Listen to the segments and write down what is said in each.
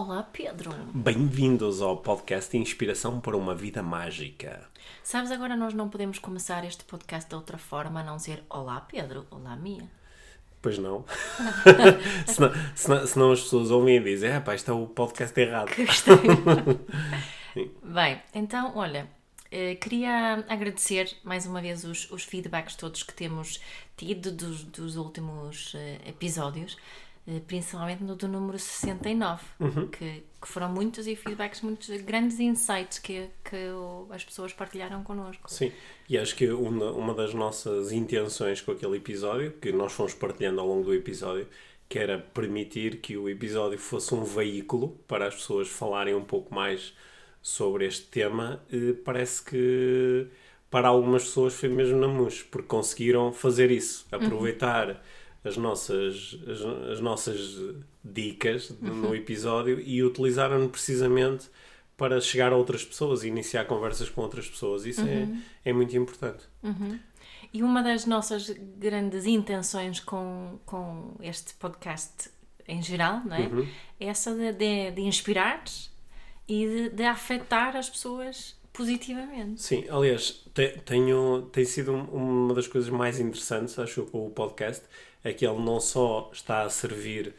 Olá, Pedro. Bem-vindos ao podcast Inspiração para uma Vida Mágica. Sabes, agora nós não podemos começar este podcast de outra forma a não ser Olá, Pedro. Olá, Mia. Pois não. senão, senão, senão as pessoas ouvem e dizem: pá, isto é o podcast errado. Que. Bem, então, olha, eh, queria agradecer mais uma vez os, os feedbacks todos que temos tido dos, dos últimos eh, episódios, principalmente no do número 69, que, que foram muitos e feedbacks, muitos grandes insights que, que as pessoas partilharam connosco. Sim, e acho que uma, uma das nossas intenções com aquele episódio, que nós fomos partilhando ao longo do episódio, que era permitir que o episódio fosse um veículo para as pessoas falarem um pouco mais sobre este tema, eh, parece que para algumas pessoas foi mesmo na mousse, porque conseguiram fazer isso, aproveitar as nossas, as, as nossas dicas no episódio e utilizaram-no precisamente para chegar a outras pessoas e iniciar conversas com outras pessoas. Isso é, é muito importante. E uma das nossas grandes intenções com, com este podcast em geral, não é? É essa de, de, de inspirar e de, de afetar as pessoas positivamente. Sim, aliás, te- tenho, tem sido um- uma das coisas mais interessantes, acho com o podcast, é que ele não só está a servir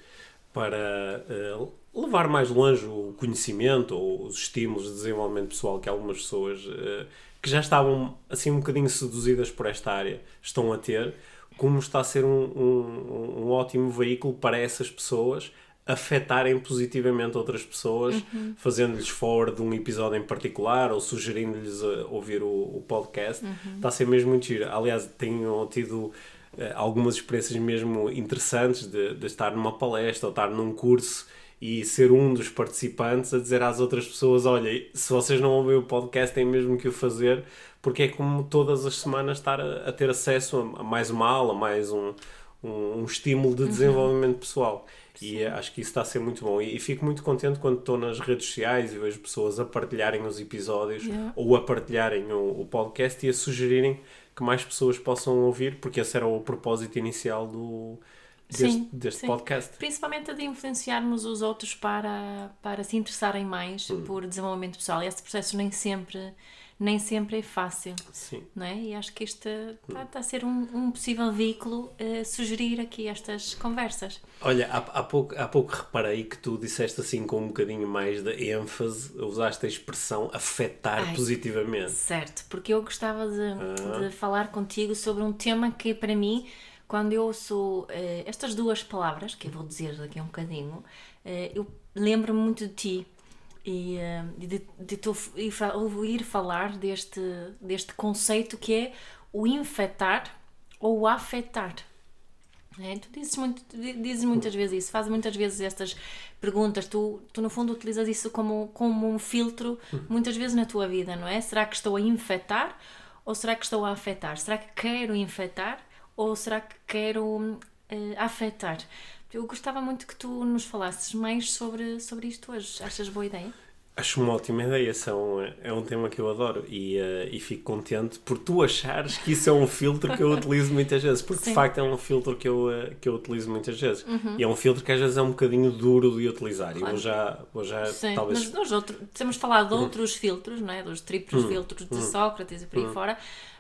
para eh, levar mais longe o conhecimento ou os estímulos de desenvolvimento pessoal que algumas pessoas eh, que já estavam assim um bocadinho seduzidas por esta área estão a ter, como está a ser um, um, um ótimo veículo para essas pessoas afetarem positivamente outras pessoas, fazendo-lhes fora de um episódio em particular ou sugerindo-lhes a ouvir o, o podcast. Está a ser mesmo muito giro. Aliás, tenho tido eh, algumas experiências mesmo interessantes de, de estar numa palestra ou estar num curso e ser um dos participantes a dizer às outras pessoas: olha, se vocês não ouvem o podcast, têm mesmo que o fazer, porque é como todas as semanas estar a, a ter acesso a, a mais uma aula, mais um, um, um estímulo de desenvolvimento pessoal. E eh, acho que isso está a ser muito bom. E, e fico muito contente quando estou nas redes sociais e vejo pessoas a partilharem os episódios Yeah. ou a partilharem o, o podcast e a sugerirem que mais pessoas possam ouvir, porque esse era o propósito inicial do, deste, Sim, deste sim. podcast. Principalmente a de influenciarmos os outros para, para se interessarem mais Hum. por desenvolvimento pessoal. E esse processo nem sempre, nem sempre é fácil. Sim. Não é? E acho que isto está, está a ser um, um possível veículo a sugerir aqui estas conversas. Olha, há, há, pouco, há pouco reparei que tu disseste assim com um bocadinho mais de ênfase, usaste a expressão afetar Ai. positivamente. Certo, porque eu gostava de, Ah. de falar contigo sobre um tema que para mim, quando eu ouço eh, estas duas palavras, que eu vou dizer daqui a um bocadinho, eh, eu lembro-me muito de ti e eh, de, de tu f- e fa- ouvir falar deste, deste conceito que é o infectar ou o afetar. É, tu dizes, muito, di- dizes muitas vezes isso, fazes muitas vezes estas perguntas, tu, tu no fundo utilizas isso como, como um filtro muitas vezes na tua vida, não é? Será que estou a infectar ou será que estou a afetar? Será que quero infectar ou será que quero eh, afetar? Eu gostava muito que tu nos falasses mais sobre, sobre isto hoje. Achas boa ideia? Acho uma ótima ideia, são, é um tema que eu adoro e, eh, e fico contente por tu achares que isso é um filtro que eu utilizo muitas vezes, porque de Sim. facto é um filtro que eu, eh, que eu utilizo muitas vezes. E é um filtro que às vezes é um bocadinho duro de utilizar e vou já, vou já Sim, talvez... mas nós outro, temos falado de outros filtros, não é? dos triplos filtros de Sócrates e por aí fora,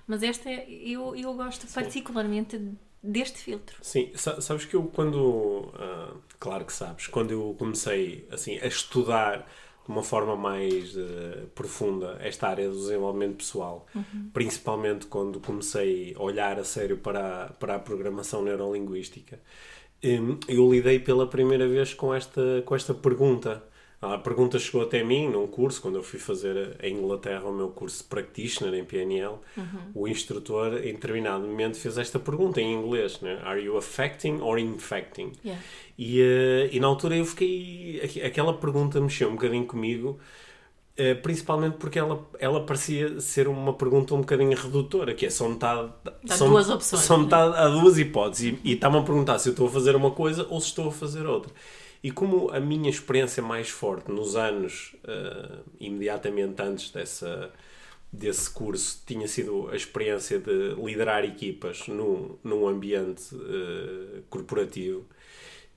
mas este é, eu, eu gosto particularmente deste filtro. Sim, sa- sabes que eu quando, ah, claro que sabes, quando eu comecei assim a estudar de uma forma mais eh, profunda esta área do desenvolvimento pessoal, principalmente quando comecei a olhar a sério para, a- para a programação neurolinguística, hum, eu lidei pela primeira vez com esta, com esta pergunta. A pergunta chegou até mim num curso, quando eu fui fazer em Inglaterra o meu curso de practitioner em PNL. O instrutor, em determinado momento, fez esta pergunta em inglês: né? Are you affecting or infecting? 'Yeah. E, eh, e na altura eu fiquei. aqu- Aquela pergunta mexeu um bocadinho comigo. Uh, principalmente porque ela, ela parecia ser uma pergunta um bocadinho redutora, que é só metade. Há são, duas opções. São metade, há duas hipóteses. E, e está-me a perguntar se eu estou a fazer uma coisa ou se estou a fazer outra. E como a minha experiência mais forte nos anos uh, imediatamente antes dessa, desse curso tinha sido a experiência de liderar equipas num, num ambiente uh, corporativo,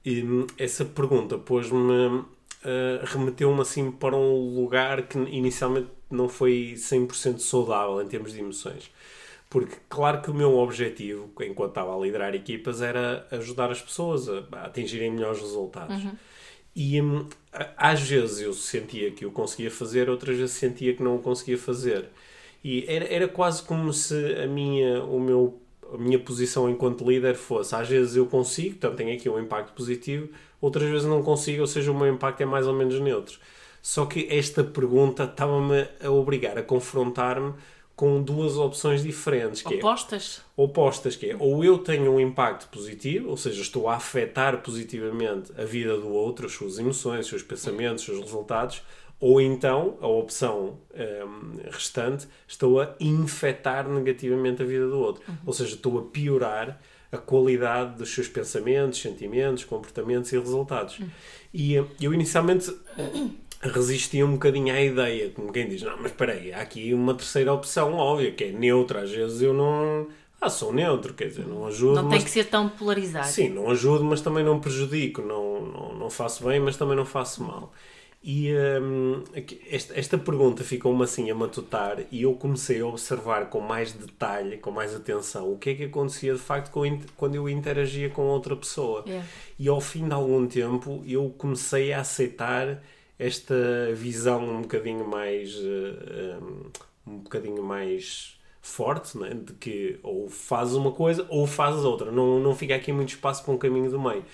e essa pergunta pôs-me uh, remeteu-me assim para um lugar que inicialmente não foi 100% saudável em termos de emoções. Porque, claro que o meu objetivo, enquanto estava a liderar equipas, era ajudar as pessoas a, a atingirem melhores resultados. Uhum. E um, às vezes eu sentia que eu conseguia fazer, outras vezes sentia que não o conseguia fazer. E era, era quase como se a minha, o meu, a minha posição enquanto líder fosse: às vezes eu consigo, portanto tenho aqui um impacto positivo, outras vezes não consigo, ou seja, o meu impacto é mais ou menos neutro. Só que esta pergunta estava-me a obrigar a confrontar-me com duas opções diferentes. Que é opostas? É, opostas, que é ou eu tenho um impacto positivo, ou seja, estou a afetar positivamente a vida do outro, as suas emoções, os seus pensamentos, os seus resultados, ou então, a opção um, restante, estou a infectar negativamente a vida do outro. Uhum. Ou seja, estou a piorar a qualidade dos seus pensamentos, sentimentos, comportamentos e resultados. Uhum. E eu inicialmente resistia um bocadinho à ideia, como quem diz, não, mas espera aí, há aqui uma terceira opção óbvia, que é neutra. Às vezes eu não... Ah, sou neutro, quer dizer, não ajudo. Não tem que ser tão polarizado. Sim, não ajudo, mas também não prejudico. Não, não, não faço bem, mas também não faço mal. E um, esta, esta pergunta ficou-me assim a matutar e eu comecei a observar com mais detalhe, com mais atenção, o que é que acontecia de facto quando eu interagia com outra pessoa. Yeah. E ao fim de algum tempo eu comecei a aceitar esta visão um bocadinho mais. Uh, um, um bocadinho mais forte, né? de que ou fazes uma coisa ou fazes outra. Não, não fica aqui muito espaço para um caminho do meio.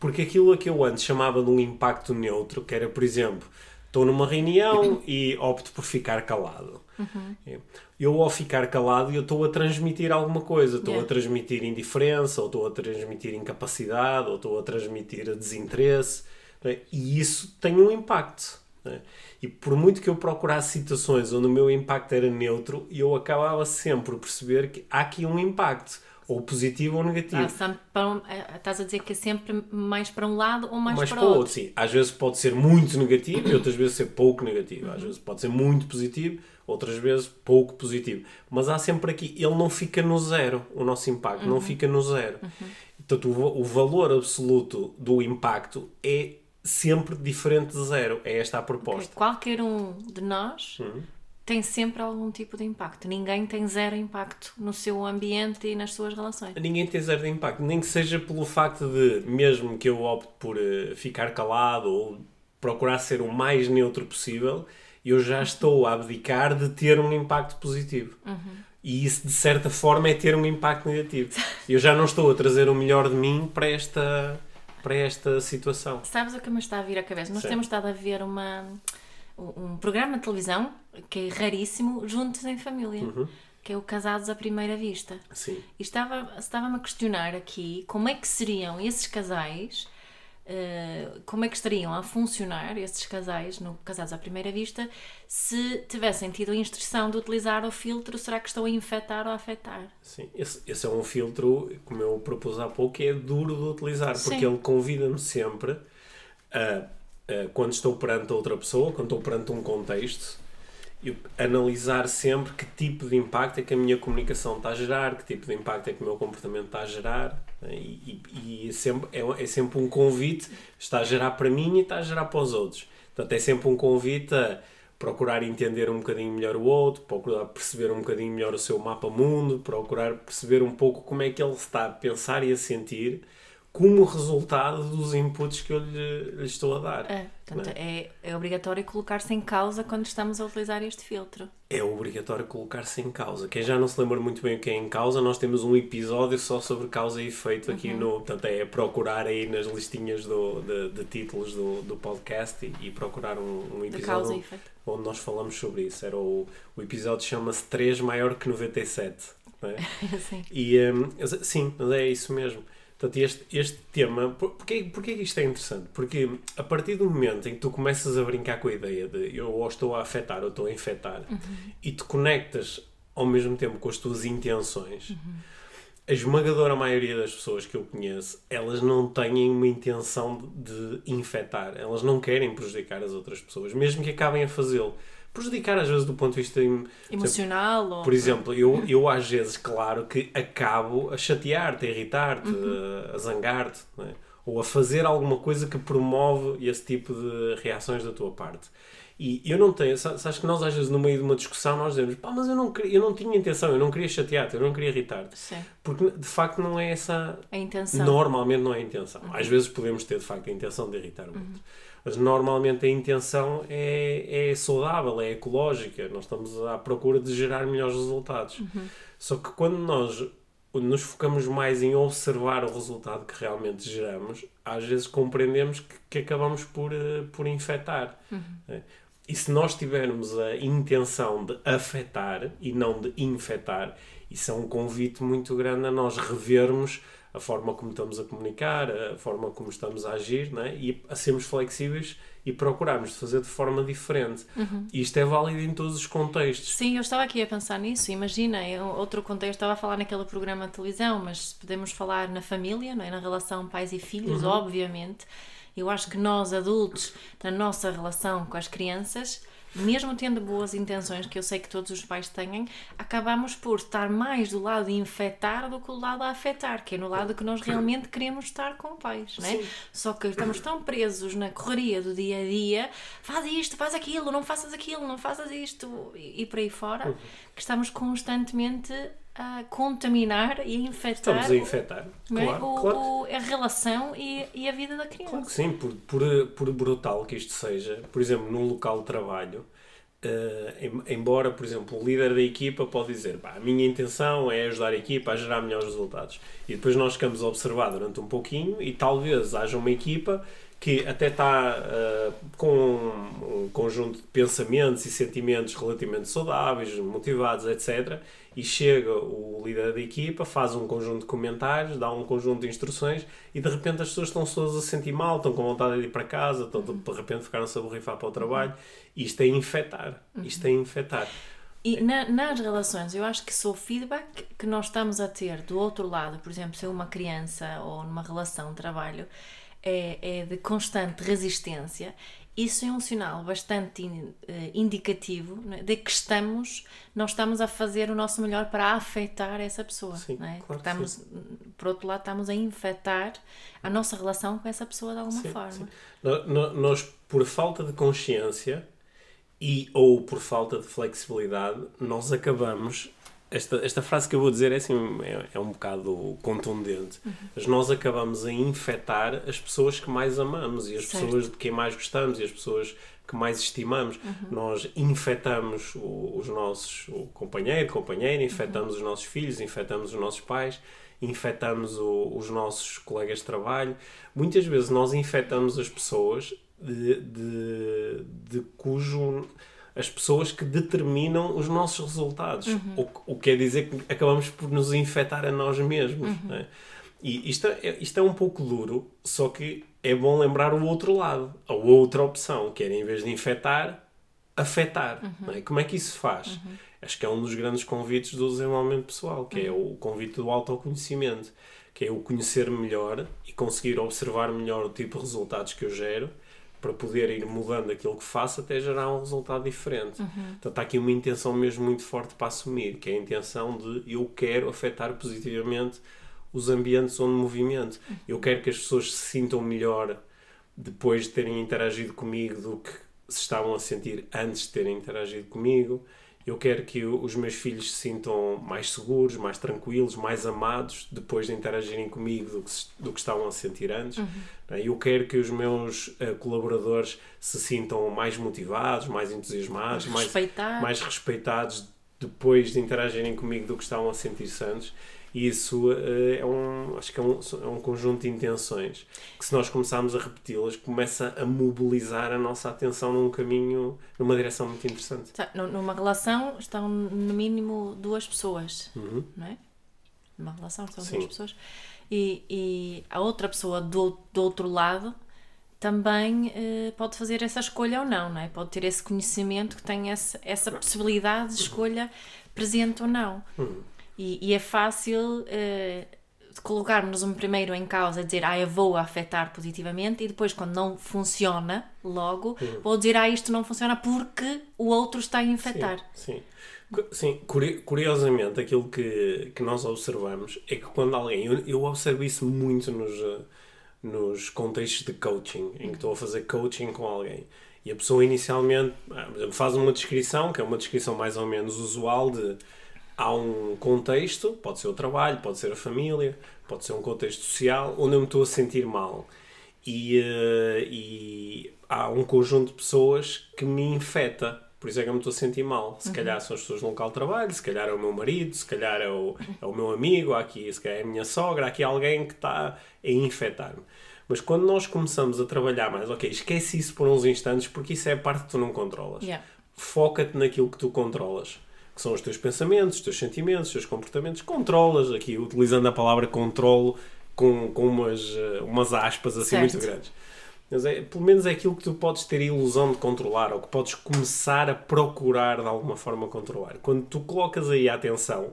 Porque aquilo a que eu antes chamava de um impacto neutro, que era, por exemplo, estou numa reunião e opto por ficar calado. Uhum. Eu, ao ficar calado, eu estou a transmitir alguma coisa. Estou yeah. a transmitir indiferença, ou estou a transmitir incapacidade, ou estou a transmitir desinteresse. É? E isso tem um impacto. É? E por muito que eu procurasse situações onde o meu impacto era neutro, eu acabava sempre por perceber que há aqui um impacto ou positivo ou negativo. Ah, é, estás a dizer que é sempre mais para um lado ou mais, mais para, para o outro. Sim, às vezes pode ser muito negativo e outras vezes ser pouco negativo. Às vezes pode ser muito positivo, outras vezes pouco positivo. Mas há sempre aqui, ele não fica no zero, o nosso impacto uhum. não fica no zero. Uhum. Portanto, o, o valor absoluto do impacto é sempre diferente de zero. É esta a proposta. Okay. Qualquer um de nós uhum tem sempre algum tipo de impacto. Ninguém tem zero impacto no seu ambiente e nas suas relações. Ninguém tem zero impacto, nem que seja pelo facto de, mesmo que eu opte por uh, ficar calado ou procurar ser o mais neutro possível, eu já estou a abdicar de ter um impacto positivo. Uhum. E isso, de certa forma, é ter um impacto negativo. Eu já não estou a trazer o melhor de mim para esta, para esta situação. Sabes o que me está a vir à cabeça? Nós Sim. temos estado a ver uma um programa de televisão que é raríssimo, juntos em família. Uhum. Que é o Casados à Primeira Vista. Sim. E estava, estava-me a questionar aqui como é que seriam esses casais, uh, como é que estariam a funcionar esses casais, no Casados à Primeira Vista, se tivessem tido a instrução de utilizar o filtro, será que estão a infectar ou a afetar? Sim, esse, esse é um filtro, como eu propus há pouco, que é duro de utilizar, porque Sim. ele convida-me sempre a eh, quando estou perante outra pessoa, quando estou perante um contexto, eu analisar sempre que tipo de impacto é que a minha comunicação está a gerar, que tipo de impacto é que o meu comportamento está a gerar. Né? E, e, e é, sempre, é, é, sempre um convite, está a gerar para mim e está a gerar para os outros. Portanto, é sempre um convite a procurar entender um bocadinho melhor o outro, procurar perceber um bocadinho melhor o seu mapa mundo, procurar perceber um pouco como é que ele está a pensar e a sentir como resultado dos inputs que eu lhe, lhe estou a dar. É, portanto, é? é? é obrigatório colocar-se em causa quando estamos a utilizar este filtro. É obrigatório colocar-se em causa. Quem já não se lembra muito bem o que é em causa, nós temos um episódio só sobre causa e efeito aqui uhum. no. Portanto, é procurar aí nas listinhas do, de, de títulos do, do podcast e, e procurar um, um episódio onde nós falamos sobre isso. Era o, o episódio chama-se 3 maior que 97. Não é? sim. E, um, sim, mas é isso mesmo. Portanto, este, este tema, por- porquê, porquê que isto é interessante? Porque a partir do momento em que tu começas a brincar com a ideia de eu ou estou a afetar ou estou a infectar e te conectas ao mesmo tempo com as tuas intenções, a esmagadora maioria das pessoas que eu conheço, elas não têm uma intenção de de infectar. Elas não querem prejudicar as outras pessoas, mesmo que acabem a fazê-lo. Prejudicar, às vezes, do ponto de vista em- Emocional ou... por exemplo, eu, eu às vezes, claro que acabo a chatear-te, a irritar-te, a, a zangar-te, é? ou a fazer alguma coisa que promove esse tipo de reações da tua parte. E eu não tenho, sa- sabes que nós às vezes no meio de uma discussão nós dizemos, pá, mas eu não, eu não tinha intenção, eu não queria chatear-te, eu não queria irritar-te. Porque de facto não é essa a intenção. Normalmente não é a intenção. Às vezes podemos ter, de facto, a intenção de irritar o outro. Mas normalmente a intenção é, é saudável, é ecológica. Nós estamos à procura de gerar melhores resultados. Só que quando nós nos focamos mais em observar o resultado que realmente geramos, às vezes compreendemos que, que acabamos por, eh, por infectar. né? E se nós tivermos a intenção de afetar e não de infectar, isso é um convite muito grande a nós revermos a forma como estamos a comunicar, a forma como estamos a agir, né? e a sermos flexíveis e procurarmos fazer de forma diferente. E isto é válido em todos os contextos. Sim, eu estava aqui a pensar nisso. Imagina, em outro contexto, estava a falar naquele programa de televisão, mas podemos falar na família, não é? na relação pais e filhos, obviamente. Eu acho que nós, adultos, na nossa relação com as crianças, mesmo tendo boas intenções, que eu sei que todos os pais têm, acabamos por estar mais do lado de infectar do que do lado a afetar, que é no lado que nós realmente queremos estar com pais, não é? Sim. Só que estamos tão presos na correria do dia a dia, faz isto, faz aquilo, não faças aquilo, não faças isto e, e por aí fora, Uhum. que estamos constantemente a contaminar e a infectar Estamos a infectar. é? Claro, o- claro. o- a relação e, e a vida da criança. Claro que sim, por, por, por brutal que isto seja, por exemplo, num local de trabalho, em- embora, por exemplo, o líder da equipa pode dizer "Pá, a minha intenção é ajudar a equipa a gerar melhores resultados. E depois nós ficamos a observar durante um pouquinho e talvez haja uma equipa que até está eh, com um conjunto de pensamentos e sentimentos relativamente saudáveis, motivados, etc. E chega o líder da equipa, faz um conjunto de comentários, dá um conjunto de instruções e de repente as pessoas estão todas a se sentir mal, estão com vontade de ir para casa, estão, de repente ficaram-se a borrifar para o trabalho. Isto é infectar. Isto é infectar. E na- nas relações, eu acho que se o feedback que nós estamos a ter do outro lado, por exemplo, se é uma criança ou numa relação de trabalho, é, é de constante resistência, isso é um sinal bastante eh, indicativo não é? de que estamos, nós estamos a fazer o nosso melhor para afetar essa pessoa. Sim, não é? claro estamos, por outro lado, estamos a infectar a nossa relação com essa pessoa de alguma Sim, forma. sim. Nós, por falta de consciência e ou por falta de flexibilidade, nós acabamos. Esta, esta frase que eu vou dizer é, assim, é, é um bocado contundente, mas nós acabamos a infectar as pessoas que mais amamos e as Certo. pessoas de quem mais gostamos e as pessoas que mais estimamos. Nós infectamos o- os nossos o companheiro, companheira, infectamos os nossos filhos, infectamos os nossos pais, infectamos o- os nossos colegas de trabalho. Muitas vezes nós infectamos as pessoas de, de, de cujo as pessoas que determinam os nossos resultados. O, que- o que quer dizer que acabamos por nos infectar a nós mesmos. não é? E isto é, isto é um pouco duro, só que é bom lembrar o outro lado, a outra opção, que era em vez de infectar, afetar. não é? Como é que isso se faz? Acho que é um dos grandes convites do desenvolvimento pessoal, que é o convite do autoconhecimento, que é o conhecer melhor e conseguir observar melhor o tipo de resultados que eu gero para poder ir mudando aquilo que faço até gerar um resultado diferente. Então está aqui uma intenção mesmo muito forte para assumir, que é a intenção de eu quero afetar positivamente os ambientes onde movimento. Eu quero que as pessoas se sintam melhor depois de terem interagido comigo do que se estavam a sentir antes de terem interagido comigo. Eu quero que os meus filhos se sintam mais seguros, mais tranquilos, mais amados depois de interagirem comigo do que, do que estavam a sentir antes. Né? Eu quero que os meus eh, colaboradores se sintam mais motivados, mais entusiasmados, mais, mais respeitados depois de interagirem comigo do que estavam a sentir-se antes. E isso eh, é um, acho que é um, é um conjunto de intenções que, se nós começarmos a repeti-las, começa a mobilizar a nossa atenção num caminho, numa direção muito interessante. Tá, nu- Numa relação estão no mínimo duas pessoas, Uhum. não é? Numa relação estão Sim. duas pessoas. e, e a outra pessoa do, do outro lado também uh, pode fazer essa escolha ou não, não é? Pode ter esse conhecimento que tem essa, essa possibilidade de escolha presente ou não. Hum. E, e, é fácil uh, colocarmos um primeiro em causa e dizer, ah, eu vou afetar positivamente, e depois, quando não funciona, logo, Hum. vou dizer, ah, isto não funciona porque o outro está a infectar. Sim, sim. Sim, curi- curiosamente, aquilo que, que nós observamos é que quando alguém. Eu, eu observo isso muito nos, eh, nos contextos de coaching, em que estou a fazer coaching com alguém. E a pessoa inicialmente ah, faz uma descrição, que é uma descrição mais ou menos usual de. Há um contexto, pode ser o trabalho, pode ser a família, pode ser um contexto social, onde eu me estou a sentir mal. E, eh, e há um conjunto de pessoas que me infeta. Por isso é que eu me estou a sentir mal. Se calhar são as pessoas no local de trabalho, se calhar é o meu marido, se calhar é o, é o meu amigo, há aqui, se calhar é a minha sogra, há aqui alguém que está a infectar-me. Mas quando nós começamos a trabalhar mais, ok, esquece isso por uns instantes porque isso é a parte que tu não controlas. Yeah. Foca-te naquilo que tu controlas, que são os teus pensamentos, os teus sentimentos, os teus comportamentos. Controlas, aqui utilizando a palavra controlo com, com umas, eh, umas aspas assim Certo. muito grandes. Mas é, pelo menos é aquilo que tu podes ter a ilusão de controlar ou que podes começar a procurar de alguma forma controlar. Quando tu colocas aí a atenção,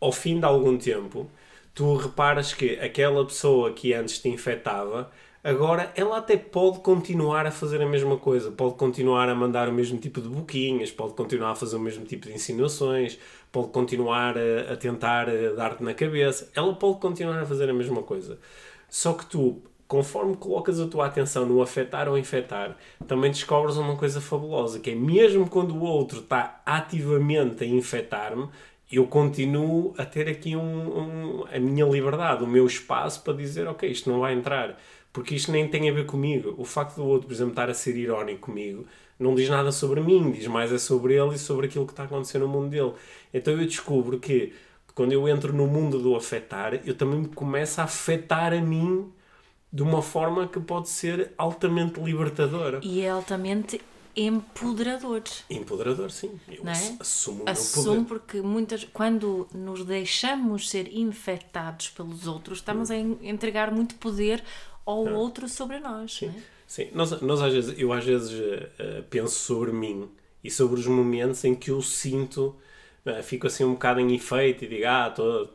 ao fim de algum tempo, tu reparas que aquela pessoa que antes te infectava, agora ela até pode continuar a fazer a mesma coisa, pode continuar a mandar o mesmo tipo de boquinhas, pode continuar a fazer o mesmo tipo de insinuações, pode continuar a, a tentar eh, dar-te na cabeça, ela pode continuar a fazer a mesma coisa. Só que tu, conforme colocas a tua atenção no afetar ou infectar, também descobres uma coisa fabulosa, que é mesmo quando o outro está ativamente a infectar-me, eu continuo a ter aqui um, um- a minha liberdade, o meu espaço para dizer, ok, isto não vai entrar, porque isto nem tem a ver comigo. O facto do outro, por exemplo, estar a ser irónico comigo, não diz nada sobre mim, diz mais é sobre ele e sobre aquilo que está acontecendo no mundo dele. Então eu descubro que quando eu entro no mundo do afetar, eu também me começo a afetar a mim de uma forma que pode ser altamente libertadora. E é altamente empoderador. Empoderador, sim. Eu Não é? ass- assumo o meu Assumo poder. porque muitas quando nos deixamos ser infectados pelos outros, estamos a en- entregar muito poder ao outro sobre nós. não é? Sim, nós, nós às vezes, eu às vezes eh, penso sobre mim e sobre os momentos em que eu sinto, eh, fico assim um bocado em efeito e digo, ah, tô-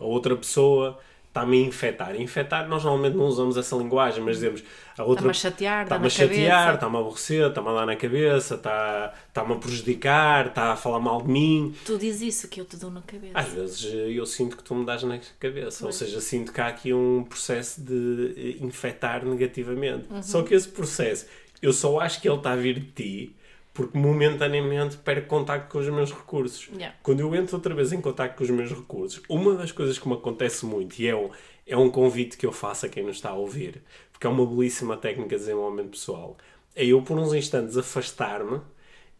a outra pessoa está-me a infectar. Infectar, nós normalmente não usamos essa linguagem, mas dizemos, a outra Está-me a chatear, está-me dá a chatear, está-me a aborrecer, está-me a dar na cabeça, está- está-me a prejudicar, está a falar mal de mim. Tu dizes isso que eu te dou na cabeça. Às vezes eh, eu sinto que tu me dás na cabeça, ou seja, sinto que há aqui um processo de eh, infectar negativamente. Só que esse processo, eu só acho que ele está a vir de ti porque momentaneamente perco contacto com os meus recursos. Yeah. Quando eu entro outra vez em contacto com os meus recursos, uma das coisas que me acontece muito, e é um, é um convite que eu faço a quem nos está a ouvir, porque é uma belíssima técnica de desenvolvimento pessoal, é eu por uns instantes afastar-me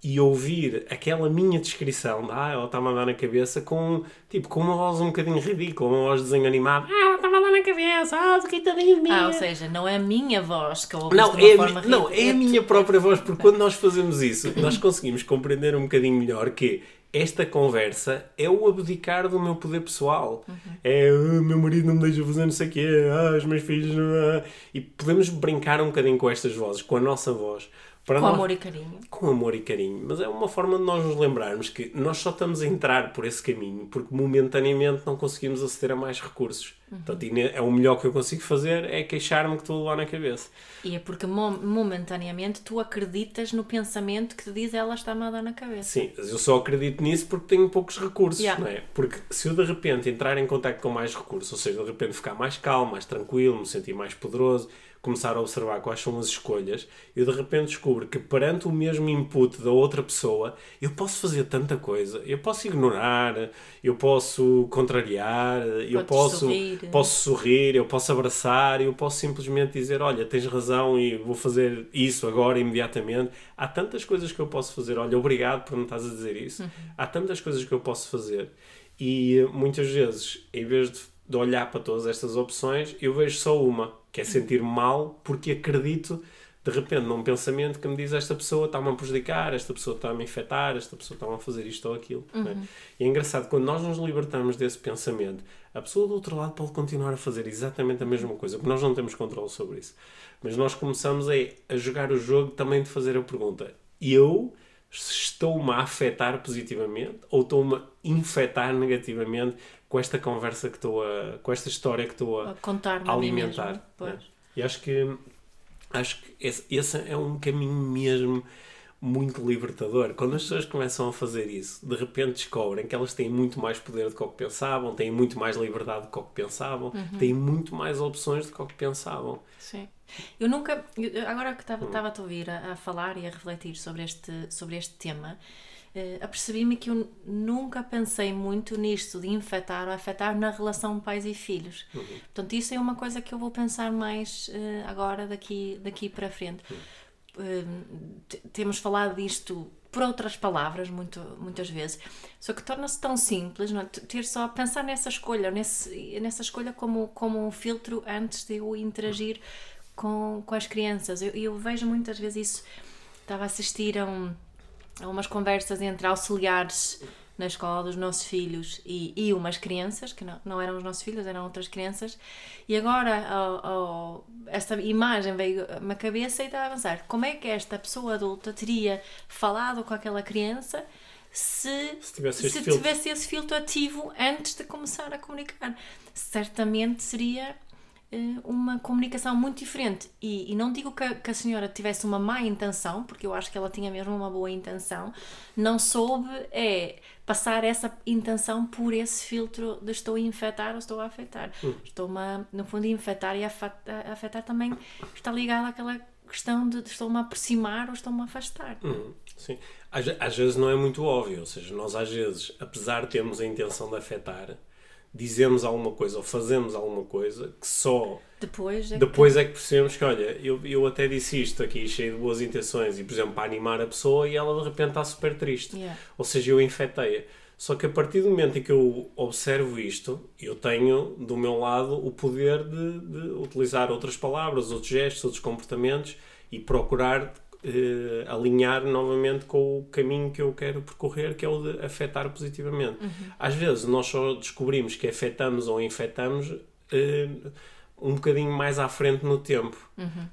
e ouvir aquela minha descrição de, ah, ela está-me a dar na cabeça com, tipo, com uma voz um bocadinho ridícula, uma voz de desenho animado, ah, ela está-me a dar na cabeça, ah, coitadinho de mim. Ah, ou seja, não é a minha voz que eu ouvi Não, é forma mi- não, é a minha própria voz, porque quando nós fazemos isso, nós conseguimos compreender um bocadinho melhor que esta conversa é o abdicar do meu poder pessoal. É, "Ah, meu marido não me deixa fazer não sei o quê, ah, os meus filhos... não- ah." E podemos brincar um bocadinho com estas vozes, com a nossa voz. Para Com nós- amor e carinho. com amor e carinho, mas é uma forma de nós nos lembrarmos que nós só estamos a entrar por esse caminho porque momentaneamente não conseguimos aceder a mais recursos. Portanto, e ne- é o melhor que eu consigo fazer é queixar-me que estou lá na cabeça. E é porque mo- momentaneamente tu acreditas no pensamento que te diz ela está-me a dar na cabeça. Sim, mas eu só acredito nisso porque tenho poucos recursos, Yeah. não é? Porque se eu de repente entrar em contato com mais recursos, ou seja, de repente ficar mais calmo, mais tranquilo, me sentir mais poderoso, começar a observar quais são as escolhas, eu de repente descubro que perante o mesmo input da outra pessoa, eu posso fazer tanta coisa. Eu posso ignorar, eu posso contrariar, eu Podes posso sorrir. posso sorrir, eu posso abraçar, eu posso simplesmente dizer, olha, tens razão e vou fazer isso agora, imediatamente. Há tantas coisas que eu posso fazer. Olha, obrigado por me estás a dizer isso. Uhum. Há tantas coisas que eu posso fazer. E muitas vezes, em vez de, de olhar para todas estas opções, eu vejo só uma, que é sentir mal porque acredito de repente num pensamento que me diz esta pessoa está-me a prejudicar, esta pessoa está-me a infectar, esta pessoa está-me a fazer isto ou aquilo. é? E é engraçado, quando nós nos libertamos desse pensamento, a pessoa do outro lado pode continuar a fazer exatamente a mesma coisa, porque nós não temos controle sobre isso. Mas nós começamos a, a jogar o jogo também de fazer a pergunta: eu estou-me a afetar positivamente ou estou-me a infectar negativamente com esta conversa que estou a. com esta história que estou a, A contar-me a alimentar? mesmo. Né? E acho que acho que esse, esse é um caminho mesmo muito libertador. Quando as pessoas começam a fazer isso, de repente descobrem que elas têm muito mais poder do que o que pensavam, têm muito mais liberdade do que o que pensavam, Uhum. têm muito mais opções do que o que pensavam. Sim. Eu nunca, agora que estava estava a te ouvir a, a falar e a refletir sobre este, sobre este tema, eh, apercebi-me que eu nunca pensei muito nisto de infectar ou afetar na relação pais e filhos. Portanto, isso é uma coisa que eu vou pensar mais eh, agora daqui, daqui para frente. Eh, t- temos falado disto por outras palavras muito, muitas vezes, só que torna-se tão simples não é? Ter só pensar nessa escolha, nesse, nessa escolha como, como um filtro antes de eu interagir com, com as crianças. Eu, eu vejo muitas vezes isso. Estava a assistir a, um, umas conversas entre auxiliares na escola dos nossos filhos e, e umas crianças, que não, não eram os nossos filhos, eram outras crianças, e agora ao- ao- esta imagem veio-me à cabeça e estava a pensar como é que esta pessoa adulta teria falado com aquela criança se, Se tivesse se tivesse esse filtro ativo antes de começar a comunicar. Certamente seria uma comunicação muito diferente. E, e não digo que a, que a senhora tivesse uma má intenção, porque eu acho que ela tinha mesmo uma boa intenção, não soube é passar essa intenção por esse filtro de estou a infectar ou estou a afetar. Estou-me, a, no fundo, a infectar e a afa- a afetar também está ligado àquela questão de, de estou-me a aproximar ou estou-me a afastar. Uhum, sim. Às, às vezes não é muito óbvio, ou seja, nós às vezes, apesar de termos a intenção de afetar, dizemos alguma coisa ou fazemos alguma coisa que só Depois é que- depois é que percebemos que, olha, eu, eu até disse isto aqui cheio de boas intenções e, por exemplo, para animar a pessoa e ela de repente está super triste. Yeah. Ou seja, eu infectei-a. Só que a partir do momento em que eu observo isto, eu tenho do meu lado o poder de, de utilizar outras palavras, outros gestos, outros comportamentos e procurar eh, alinhar novamente com o caminho que eu quero percorrer, que é o de afetar positivamente. Às vezes nós só descobrimos que afetamos ou infectamos eh, um bocadinho mais à frente no tempo.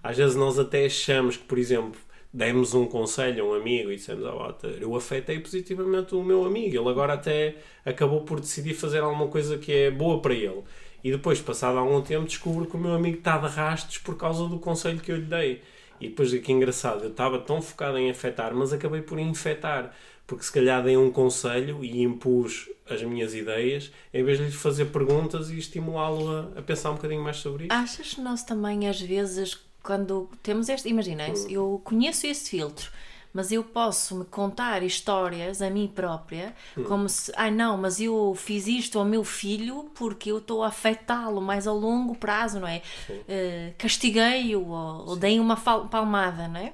Às vezes nós até achamos que, por exemplo, demos um conselho a um amigo e dissemos, Walter, eu afetei positivamente o meu amigo, ele agora até acabou por decidir fazer alguma coisa que é boa para ele. E depois, passado algum tempo, descubro que o meu amigo está de rastos por causa do conselho que eu lhe dei. E depois, que engraçado, eu estava tão focado em afetar, mas acabei por infectar. Porque se calhar dei um conselho e impus as minhas ideias, em vez de lhe fazer perguntas e estimulá-lo a, a pensar um bocadinho mais sobre isso. Achas que nós também, às vezes, quando temos este. Imagina, eu conheço esse filtro, mas eu posso me contar histórias a mim própria, como se. Ai não, mas eu fiz isto ao meu filho porque eu estou a afetá-lo mais a longo prazo, não é? Eh, Castiguei-o ou, ou dei uma palmada, não é?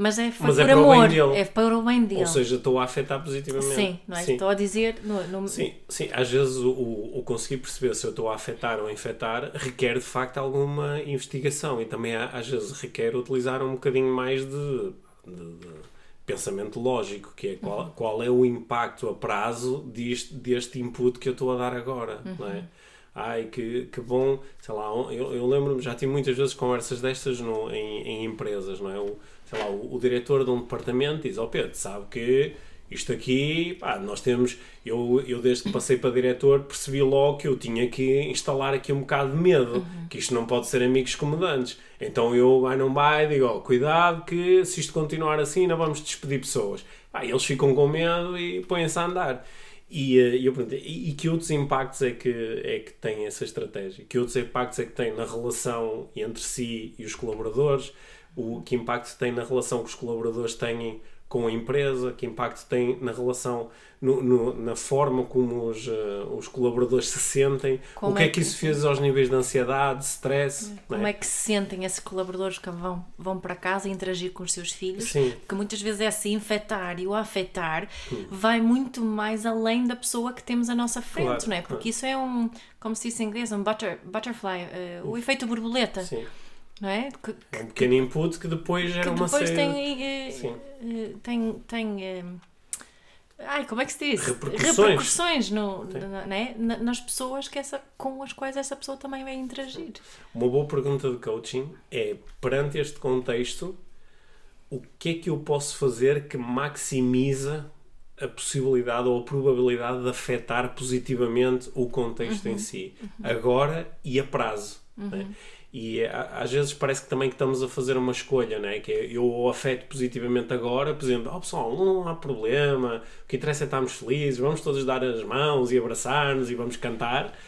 Mas é, Mas é por para o bem amor, dele. é para o bem dele. Ou seja, estou a afetar positivamente. sim, não é? Sim. Estou a dizer. No, no- Sim, sim, às vezes o, o, o conseguir perceber se eu estou a afetar ou a infectar requer de facto alguma investigação e também às vezes requer utilizar um bocadinho mais de, de- de pensamento lógico, que é qual, qual é o impacto a prazo deste, deste input que eu estou a dar agora, não é? Ai, que, que bom, sei lá, eu, eu lembro-me, já tive muitas vezes conversas destas no, em, em empresas, não é? O, sei lá, o, o diretor de um departamento diz, ó Pedro, sabe que isto aqui, pá, nós temos, eu, eu desde que passei para diretor percebi logo que eu tinha que instalar aqui um bocado de medo, que isto não pode ser amigos comandantes. Então eu, vai não vai, digo, ó, cuidado que se isto continuar assim não vamos despedir pessoas. Pá, eles ficam com medo e põem-se a andar. E, eh, eu perguntei, e, e que outros impactos é que, é que tem essa estratégia? Que outros impactos é que tem na relação entre si e os colaboradores? O, que impacto tem na relação que os colaboradores têm com a empresa? Que impacto tem na relação, no, no- na forma como os, eh, os colaboradores se sentem? Como o que é é que que- isso fez aos níveis de ansiedade, de stress? não Como é que se sentem esses colaboradores que vão, vão para casa interagir com os seus filhos? Sim. Porque muitas vezes essa infectar e o afetar Hum. vai muito mais além da pessoa que temos à nossa frente, Claro, não é? Porque isso é um, como se diz em inglês, um butter, butterfly, eh, o efeito borboleta. Sim. Não é? Que, É um pequeno input que depois gera uma série. tem, eh, Sim. eh, tem, tem eh, ai, como é que se diz? Repercussões. Repercussões no, Sim. na- né? Na- nas pessoas que essa, com as quais essa pessoa também vai interagir. Uma boa pergunta de coaching é, perante este contexto, o que é que eu posso fazer que maximiza a possibilidade ou a probabilidade de afetar positivamente o contexto em si, agora e a prazo. né? E às vezes parece que também que estamos a fazer uma escolha, né? que é eu afeto positivamente agora, por exemplo, oh, pessoal, não há problema, o que interessa é estarmos felizes, vamos todos dar as mãos e abraçar-nos e vamos cantar,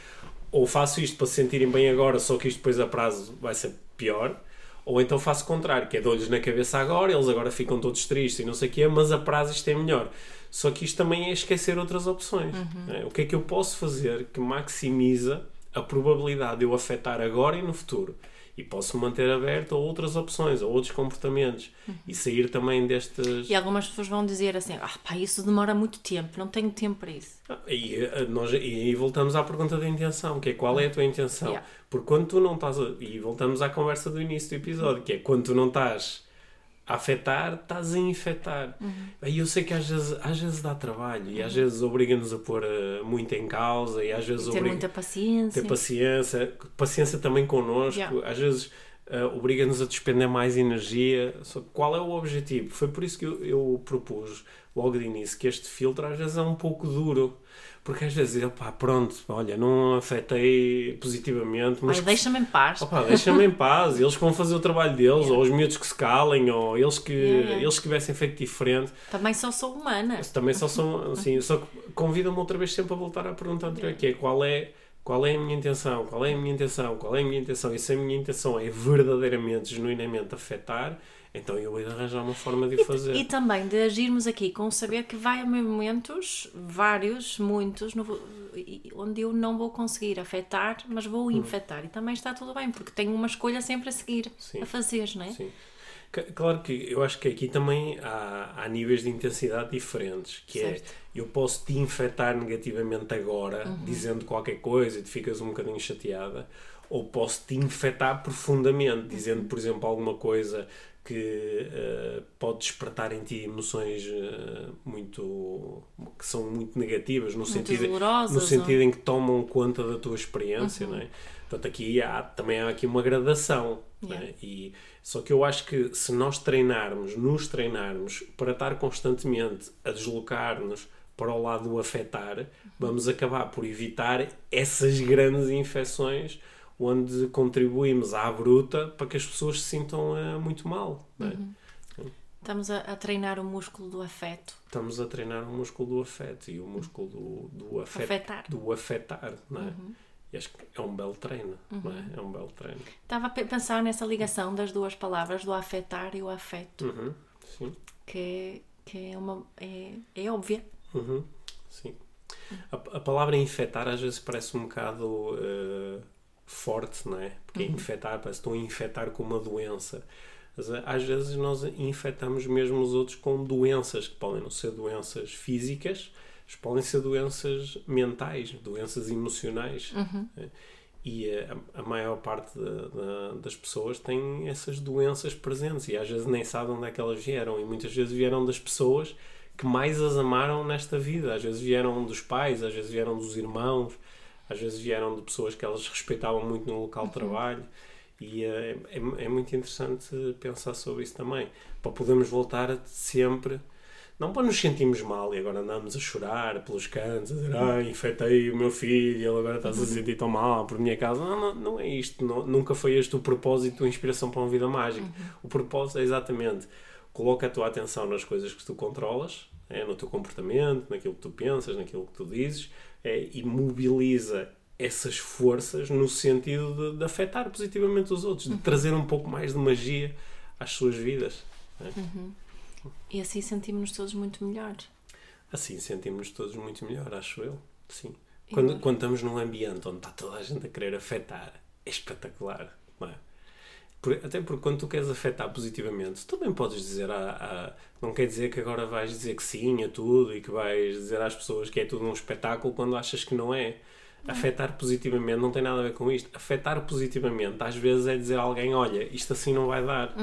ou faço isto para se sentirem bem agora, só que isto depois a prazo vai ser pior, ou então faço o contrário, que é dou-lhes na cabeça agora, eles agora ficam todos tristes e não sei o quê, mas a prazo isto é melhor. Só que isto também é esquecer outras opções. né? O que é que eu posso fazer que maximiza a probabilidade de eu afetar agora e no futuro? E posso manter aberto a outras opções, a outros comportamentos. E sair também destes... E algumas pessoas vão dizer assim: ah, pá, isso demora muito tempo, não tenho tempo para isso. E, eh, nós, e voltamos à pergunta da intenção, que é qual é a tua intenção? Yeah. Porque quando tu não estás. A, e voltamos à conversa do início do episódio, que é quando tu não estás afetar, estás a infectar. Uhum. Aí eu sei que às vezes, às vezes dá trabalho e às vezes obriga-nos a pôr eh, muito em causa e às vezes Ter obriga muita paciência. ter paciência, paciência também connosco. Yeah. Às vezes eh, obriga-nos a despender mais energia. Só qual é o objetivo? Foi por isso que eu, eu propus logo de início que este filtro às vezes é um pouco duro. Porque às vezes, opá, pronto, olha, não afetei positivamente, mas deixa-me em paz. Opa, deixa-me em paz, eles que vão fazer o trabalho deles, ou os miúdos que se calem, ou eles que, Yeah, yeah. eles que tivessem feito diferente. Também só sou humana. Também só são assim, só que convida-me outra vez sempre a voltar à pergunta anterior, que é qual é qual é a minha intenção, qual é a minha intenção, qual é a minha intenção, e se a minha intenção é verdadeiramente, genuinamente afetar, então eu hei de arranjar uma forma de o fazer. E também de agirmos aqui com o saber que vai haver momentos, vários, muitos, no- e- onde eu não vou conseguir afetar, mas Hum. vou infectar. E também está tudo bem, porque tenho uma escolha sempre a seguir, Sim. a fazer, não é? Sim. Claro que eu acho que aqui também há, há níveis de intensidade diferentes, que Certo. é eu posso te infectar negativamente agora, dizendo qualquer coisa e tu ficas um bocadinho chateada, ou posso te infectar profundamente, dizendo, por exemplo, alguma coisa que eh, pode despertar em ti emoções eh, muito que são muito negativas no sentido dolorosas, no ou- sentido em que tomam conta da tua experiência, não é? Portanto, aqui há, também há aqui uma gradação, é? Yeah. E, só que eu acho que se nós treinarmos, nos treinarmos para estar constantemente a deslocar-nos para o lado do afetar, vamos acabar por evitar essas grandes infecções onde contribuímos à bruta para que as pessoas se sintam eh, muito mal. é? Estamos a, a treinar o músculo do afeto. Estamos a treinar o músculo do afeto e o músculo do, do afet- Afetar. do afetar, não é? E acho que é um belo treino, não é? É um belo treino. Estava a pe- pensar nessa ligação das duas palavras, do afetar e o afeto, Uhum, sim. que, é, que é, uma, é, é óbvia. Uhum, sim. A, a palavra infectar às vezes parece um bocado eh, forte, não é? Porque infectar parece estão a infectar com uma doença. Mas eh, às vezes nós infectamos mesmo os outros com doenças que podem não ser doenças físicas, mas podem ser doenças mentais, doenças emocionais. eh, E eh, a, a maior parte da- da- das pessoas tem essas doenças presentes e às vezes nem sabem onde é que elas vieram. E muitas vezes vieram das pessoas que mais as amaram nesta vida. Às vezes vieram dos pais, às vezes vieram dos irmãos, às vezes vieram de pessoas que elas respeitavam muito no local de trabalho. E eh, é, é muito interessante pensar sobre isso também, para podermos voltar sempre. Não para nos sentirmos mal e agora andamos a chorar pelos cantos, a dizer, ai, infectei o meu filho, ele agora está-se a sentir tão mal por minha casa. Não, não, não é isto. Não- nunca foi este o propósito, a inspiração para uma vida mágica. O propósito é exatamente coloca a tua atenção nas coisas que tu controlas, é, no teu comportamento, naquilo que tu pensas, naquilo que tu dizes, é, e mobiliza essas forças no sentido de, de afetar positivamente os outros, de trazer um pouco mais de magia às suas vidas. é. E assim sentimos-nos todos muito melhores. Assim sentimos-nos todos muito melhor, acho eu. Sim. Quando, quando estamos num ambiente onde está toda a gente a querer afetar, é espetacular. Não é? Por- até porque quando tu queres afetar positivamente, também podes dizer a- Não quer dizer que agora vais dizer que sim a tudo e que vais dizer às pessoas que é tudo um espetáculo quando achas que não é. Afetar positivamente não tem nada a ver com isto. Afetar positivamente, às vezes, é dizer a alguém: olha, isto assim não vai dar.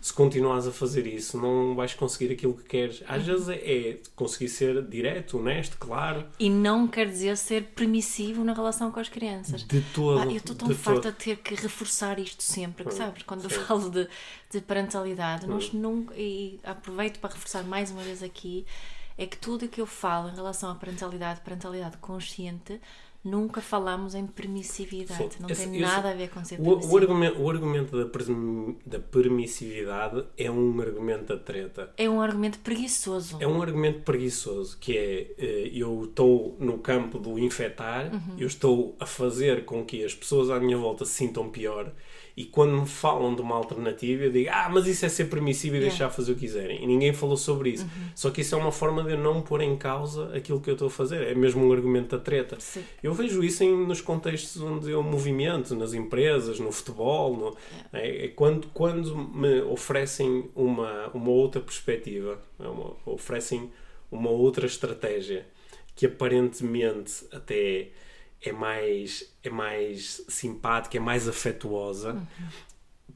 Se continuares a fazer isso, não vais conseguir aquilo que queres. Às vezes é, é conseguir ser direto, honesto, claro. E não quer dizer ser permissivo na relação com as crianças. De todo. Ah, eu estou tão de farta todo. de ter que reforçar isto sempre, que sabes? Quando eu falo de, de parentalidade, nós nunca, e aproveito para reforçar mais uma vez aqui, é que tudo o que eu falo em relação à parentalidade, parentalidade consciente, nunca falamos em permissividade. Sim, Não esse- tem nada a ver com ser O, permissivo. o argumento, o argumento da, da permissividade é um argumento da treta. É um argumento preguiçoso. É um argumento preguiçoso, que é eh, eu estou no campo do infectar, Uhum. eu estou a fazer com que as pessoas à minha volta se sintam pior e quando me falam de uma alternativa eu digo, ah, mas isso é ser permissivo e Yeah. deixar fazer o que quiserem. E ninguém falou sobre isso. Uhum. Só que isso é uma forma de eu não pôr em causa aquilo que eu estou a fazer. É mesmo um argumento da treta. Sim. Eu vejo isso em, nos contextos onde eu movimento, nas empresas, no futebol, no- é, é quando, quando me oferecem uma, uma outra perspectiva, é uma- oferecem uma outra estratégia que aparentemente até é mais, é mais simpática, é mais afetuosa,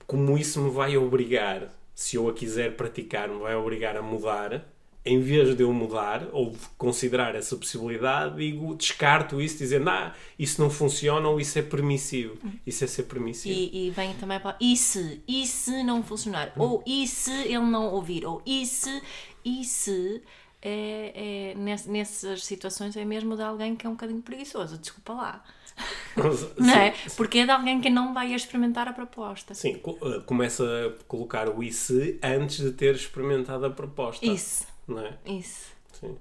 como isso me vai obrigar, se eu a quiser praticar, me vai obrigar a mudar, em vez de eu mudar ou de considerar essa possibilidade, digo, descarto isso dizendo, ah, isso não funciona ou isso é permissivo. Isso é ser permissivo. E, e vem também para e se, e se não funcionar, ou e se ele não ouvir, ou e se, e se é, é, ness- nessas situações é mesmo de alguém que é um bocadinho preguiçoso, desculpa lá. Não é? Porque é de alguém que não vai experimentar a proposta. Sim, eh, começa a colocar o e se antes de ter experimentado a proposta. Isso, Não é? isso. Sim.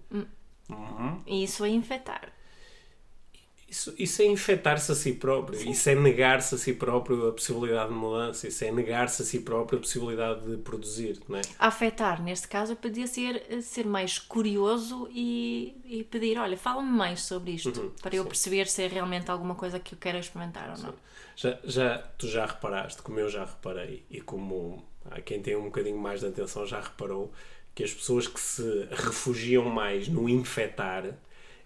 E isso é infectar. Isso, isso é infectar-se a si próprio, isso é negar-se a si próprio a possibilidade de mudança, isso é negar-se a si próprio a possibilidade de produzir, não é? Afetar, neste caso, podia ser eh, ser mais curioso e, e pedir: olha, fala-me mais sobre isto, para eu perceber se é realmente alguma coisa que eu quero experimentar ou não. Já, já, tu já reparaste, como eu já reparei, e como quem tem um bocadinho mais de atenção já reparou, que as pessoas que se refugiam mais no infectar,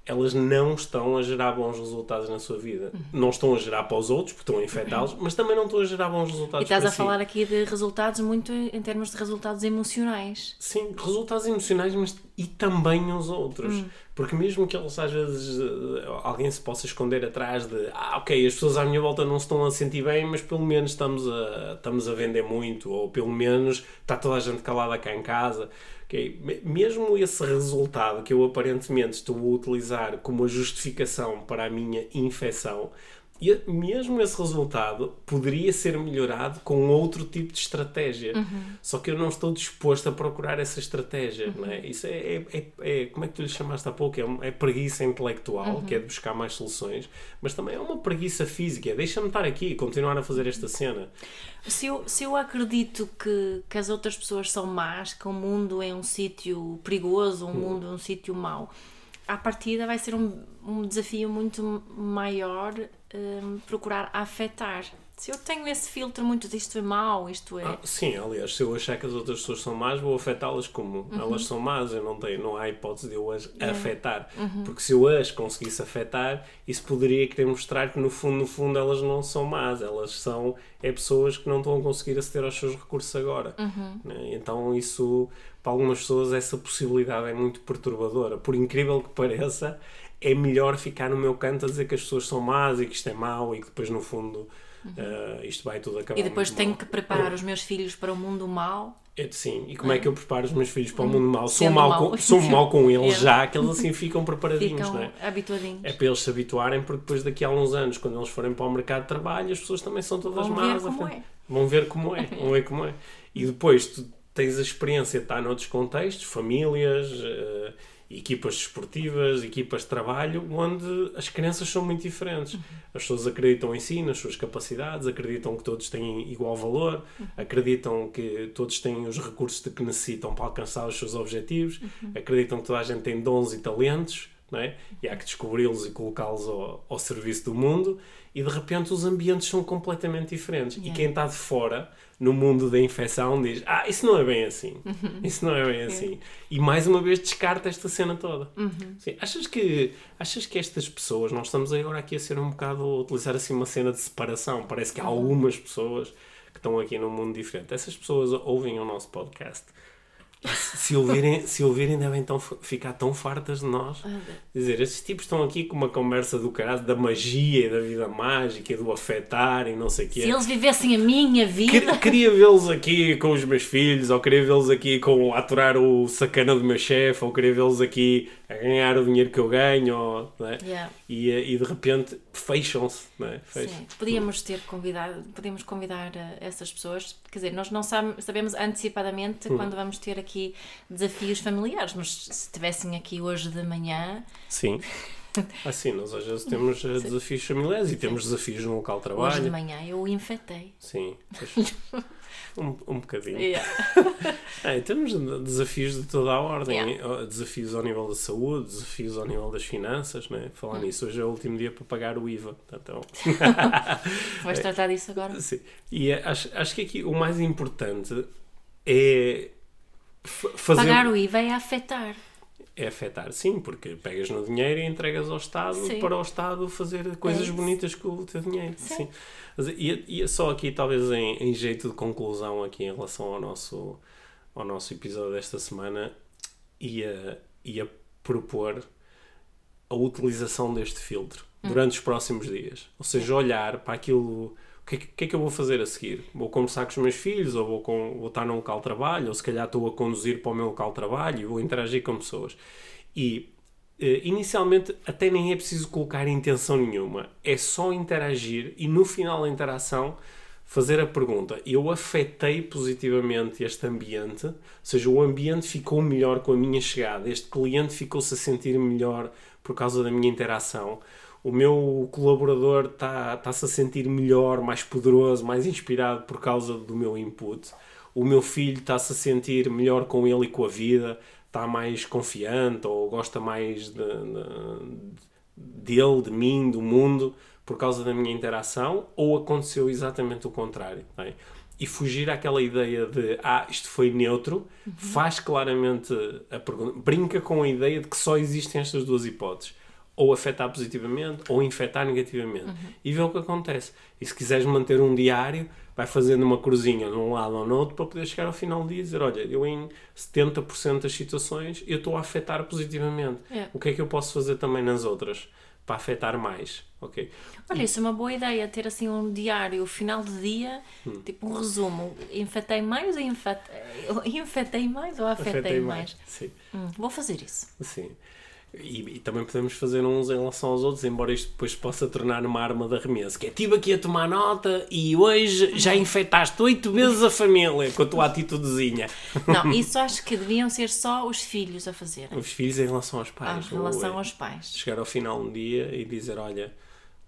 elas não estão a gerar bons resultados na sua vida. Uhum. Não estão a gerar para os outros, porque estão a infectá-los, mas também não estão a gerar bons E resultados estás para a si. falar aqui de resultados muito em termos de resultados emocionais. Sim, resultados emocionais, mas e também os outros. Hum. Porque mesmo que eles às vezes eh, alguém se possa esconder atrás de ah, ok, as pessoas à minha volta não se estão a sentir bem, mas pelo menos estamos a, estamos a vender muito, ou pelo menos está toda a gente calada cá em casa. Ok, Me- Mesmo esse resultado que eu aparentemente estou a utilizar como a justificação para a minha infecção, e mesmo esse resultado poderia ser melhorado com outro tipo de estratégia. Só que eu não estou disposto a procurar essa estratégia. Não é? Isso é, é, é- é- Como é que tu lhe chamaste há pouco? É, é preguiça intelectual, que é de buscar mais soluções, mas também é uma preguiça física. É deixa-me estar aqui e continuar a fazer esta cena. Se eu, se eu acredito que, que as outras pessoas são más, que o mundo é um sítio perigoso, um mundo é um sítio mau, à partida vai ser um, um desafio muito maior hum, procurar afetar. Se eu tenho esse filtro muito de isto é mau, isto é. Ah, sim, aliás, se eu achar que as outras pessoas são más, vou afetá-las como elas são más. Eu não, tenho, não há hipótese de eu as afetar. Porque se eu as conseguisse afetar, isso poderia querer mostrar que no fundo, no fundo, elas não são más. Elas são é pessoas que não estão a conseguir aceder aos seus recursos agora. né? Então, isso, para algumas pessoas, essa possibilidade é muito perturbadora. Por incrível que pareça, é melhor ficar no meu canto a dizer que as pessoas são más e que isto é mau e que depois, no fundo, eh, isto vai tudo acabar E depois tenho mal. que preparar os meus filhos para o mundo mau. É, sim, e como é que eu preparo os meus filhos para o mundo mau? Sou mau, mau. com, sou mau com eles É. já, que eles assim ficam preparadinhos, Ficam não é? habituadinhos. É para eles se habituarem, porque depois daqui a uns anos, quando eles forem para o mercado de trabalho, as pessoas também são todas Vão más. ver como é. Vão ver como é, vão ver como é. E depois tu tens a experiência de estar noutros contextos, famílias, eh, equipas desportivas, equipas de trabalho, onde as crianças são muito diferentes. As pessoas acreditam em si, nas suas capacidades, acreditam que todos têm igual valor, acreditam que todos têm os recursos de que necessitam para alcançar os seus objetivos, acreditam que toda a gente tem dons e talentos, não é? E há que descobri-los e colocá-los ao, ao serviço do mundo e de repente os ambientes são completamente diferentes. Yeah. E quem está de fora, no mundo da infecção, diz: Ah, isso não é bem assim. Uhum. Isso não é bem assim. E mais uma vez descarta esta cena toda. Uhum. Achas, que, achas que estas pessoas, nós estamos agora aqui a ser um bocado, a utilizar assim uma cena de separação. Parece que há Uhum. algumas pessoas que estão aqui num mundo diferente. Essas pessoas ouvem o nosso podcast. Se ouvirem, se ouvirem devem tão, ficar tão fartas de nós. Dizer, estes tipos estão aqui com uma conversa do caralho, da magia e da vida mágica e do afetar e não sei o quê. Se eles vivessem a minha vida. Queria, queria vê-los aqui com os meus filhos, ou queria vê-los aqui com aturar o sacana do meu chefe, ou queria vê-los aqui a ganhar o dinheiro que eu ganho, é? Yeah. e, eh, e de repente fecham-se. É? Fecham. Sim, podíamos ter convidado, podíamos convidar eh, essas pessoas, quer dizer, nós não sabe- sabemos antecipadamente Hum. quando vamos ter aqui desafios familiares, mas se estivessem aqui hoje de manhã, Sim. Assim, nós às vezes temos eh, desafios familiares e temos desafios no local de hoje de trabalho. manhã eu o infectei. Sim. pois. Um, um bocadinho. Yeah. É, temos desafios de toda a ordem. Yeah. Desafios ao nível da saúde, desafios ao nível das finanças. Né? Falar Hum. nisso, hoje é o último dia para pagar o IVA. Então, Vais tratar disso agora? sim. E é, acho, acho que aqui o mais importante é fa- fazer. Pagar o IVA é afetar. É afetar, sim, porque pegas no dinheiro e entregas ao Estado Sim. para o Estado fazer coisas isso. bonitas com o teu dinheiro. Sim. Sim. Mas ia, ia só aqui, talvez em, em jeito de conclusão, aqui em relação ao nosso, ao nosso episódio desta semana, ia, ia propor a utilização deste filtro durante os próximos dias. Ou seja, olhar para aquilo. O que, é que- que é que eu vou fazer a seguir? Vou conversar com os meus filhos, ou vou, com, vou estar num local de trabalho, ou se calhar estou a conduzir para o meu local de trabalho e vou interagir com pessoas. E eh, inicialmente até nem é preciso colocar intenção nenhuma, é só interagir e no final da interação fazer a pergunta: eu afetei positivamente este ambiente? Ou seja, o ambiente ficou melhor com a minha chegada, este cliente ficou-se a sentir melhor por causa da minha interação. O meu colaborador está- está-se a sentir melhor, mais poderoso, mais inspirado por causa do meu input. O meu filho está-se a sentir melhor com ele e com a vida, está mais confiante ou gosta mais de, de- dele, de mim, do mundo, por causa da minha interação, ou aconteceu exatamente o contrário. é? E fugir àquela ideia de, ah, isto foi neutro, faz claramente a pergunta, brinca com a ideia de que só existem estas duas hipóteses. Ou afetar positivamente, ou infectar negativamente. E vê o que acontece. E se quiseres manter um diário, vai fazendo uma cruzinha num lado ou no outro para poder chegar ao final do dia e dizer: Olha, eu em 70% das situações eu estou a afetar positivamente. É. O que é que eu posso fazer também nas outras para afetar mais? Ok? Olha, isso é uma boa ideia, ter assim um diário, final de dia, Hum. tipo um resumo. Infetei mais ou infetei, infetei mais ou afetei, Afetei mais? Sim, Hum, vou fazer isso. sim. E, e também podemos fazer uns em relação aos outros, embora isto depois possa tornar uma arma de arremesso. Que é, estive aqui a tomar nota e hoje já infectaste oito vezes a família com a tua atitudezinha. Não, isso acho que deviam ser só os filhos a fazer. Os filhos em relação aos Ah, pais. em relação é aos pais. Chegar ao final um dia e dizer, olha,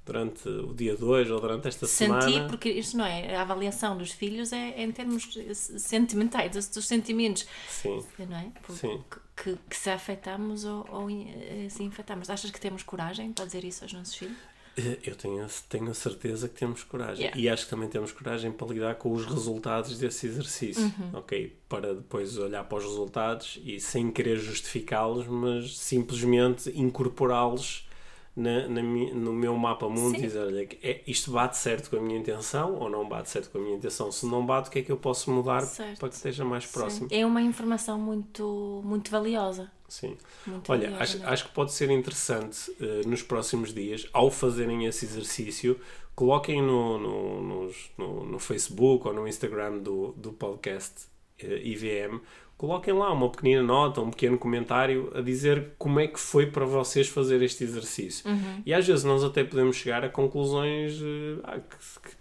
durante o dia 2 ou durante esta Sentir, semana... porque isto não é, a avaliação dos filhos é, em termos sentimentais, dos, sentimentos, Sim. não é? Por- Sim. Que, que se afetamos ou, ou eh, se infectamos. Achas que temos coragem para dizer isso aos nossos filhos? Eh, Eu tenho, tenho a certeza que temos coragem. Yeah. E acho que também temos coragem para lidar com os resultados desse exercício. Uhum. Ok? Para depois olhar para os resultados e sem querer justificá-los, mas simplesmente incorporá-los na, na no meu mapa mundo e dizer, olha, é, isto bate certo com a minha intenção ou não bate certo com a minha intenção. Se não bate, o que é que eu posso mudar Certo. para que esteja mais próximo? Sim. É uma informação muito, muito valiosa. Sim. Muito Olha, valiosa acho, acho que pode ser interessante eh, nos próximos dias, ao fazerem esse exercício, coloquem no, no, no, no Facebook ou no Instagram do, do podcast eh, IVM, coloquem lá uma pequenina nota, um pequeno comentário a dizer como é que foi para vocês fazer este exercício. Uhum. E às vezes nós até podemos chegar a conclusões eh, ah, que, que